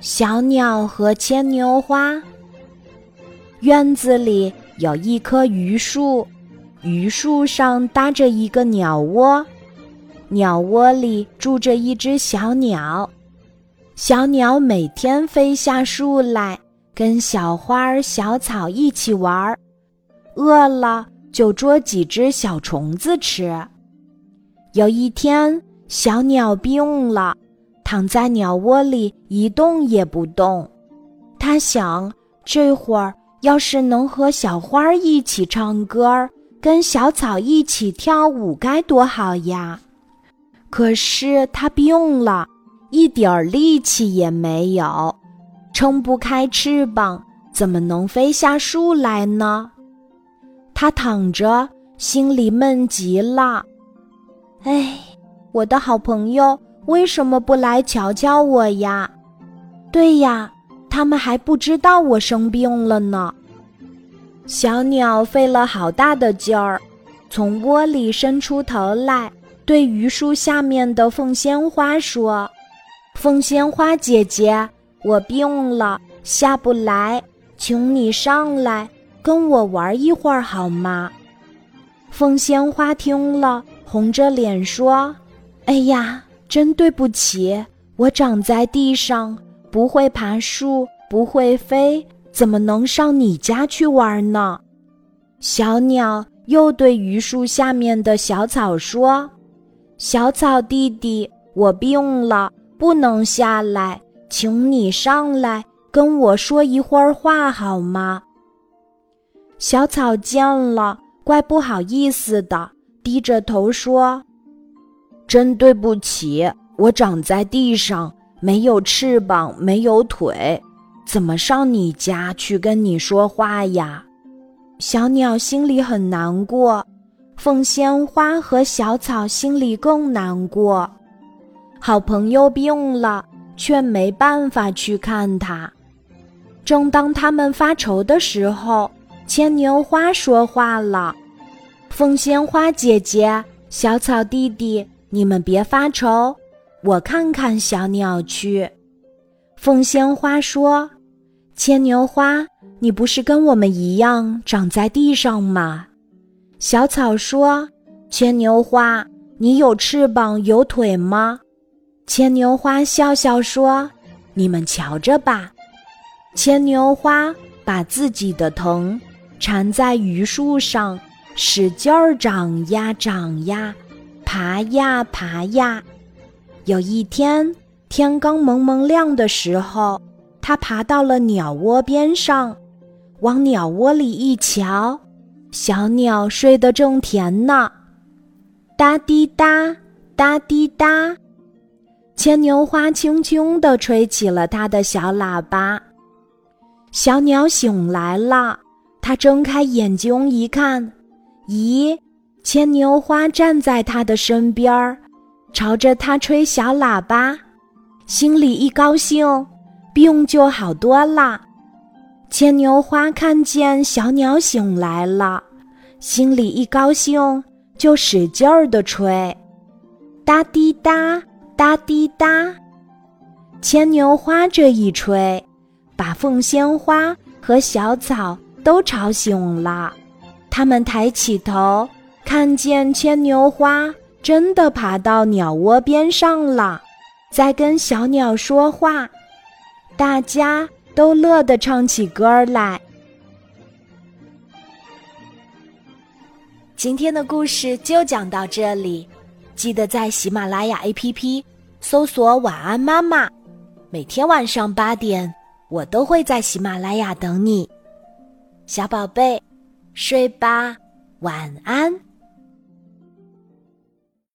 小鸟和牵牛花。院子里有一棵榆树，榆树上搭着一个鸟窝，鸟窝里住着一只小鸟。小鸟每天飞下树来，跟小花儿、小草一起玩儿，饿了就捉几只小虫子吃。有一天，小鸟病了，躺在鸟窝里一动也不动。它想，这会儿要是能和小花一起唱歌，跟小草一起跳舞，该多好呀！可是它病了，一点儿力气也没有，撑不开翅膀，怎么能飞下树来呢？它躺着，心里闷极了。哎，我的好朋友为什么不来瞧瞧我呀？对呀，他们还不知道我生病了呢。小鸟费了好大的劲儿，从窝里伸出头来，对榆树下面的凤仙花说：“凤仙花姐姐，我病了，下不来，请你上来跟我玩一会儿好吗？”凤仙花听了。红着脸说：“哎呀，真对不起，我长在地上，不会爬树，不会飞，怎么能上你家去玩呢？”小鸟又对榆树下面的小草说：“小草弟弟，我病了，不能下来，请你上来跟我说一会儿话好吗？”小草见了，怪不好意思的。低着头说：“真对不起，我长在地上，没有翅膀，没有腿，怎么上你家去跟你说话呀？”小鸟心里很难过，凤仙花和小草心里更难过。好朋友病了，却没办法去看他。正当他们发愁的时候，牵牛花说话了。凤仙花姐姐，小草弟弟，你们别发愁，我看看小鸟去。凤仙花说：“牵牛花，你不是跟我们一样长在地上吗？”小草说：“牵牛花，你有翅膀有腿吗？”牵牛花笑笑说：“你们瞧着吧。”牵牛花把自己的藤缠在榆树上。使劲儿长呀长呀，爬呀爬呀。有一天天刚蒙蒙亮的时候，它爬到了鸟窝边上，往鸟窝里一瞧，小鸟睡得正甜呢。哒滴哒，哒滴哒，牵牛花轻轻地吹起了它的小喇叭。小鸟醒来了，它睁开眼睛一看。咦，牵牛花站在他的身边儿，朝着他吹小喇叭，心里一高兴，病就好多了。牵牛花看见小鸟醒来了，心里一高兴，就使劲儿的吹，哒滴哒，哒滴哒。牵牛花这一吹，把凤仙花和小草都吵醒了。他们抬起头，看见牵牛花真的爬到鸟窝边上了，在跟小鸟说话。大家都乐得唱起歌来。今天的故事就讲到这里，记得在喜马拉雅 APP 搜索“晚安妈妈”，每天晚上八点，我都会在喜马拉雅等你，小宝贝。睡吧，晚安。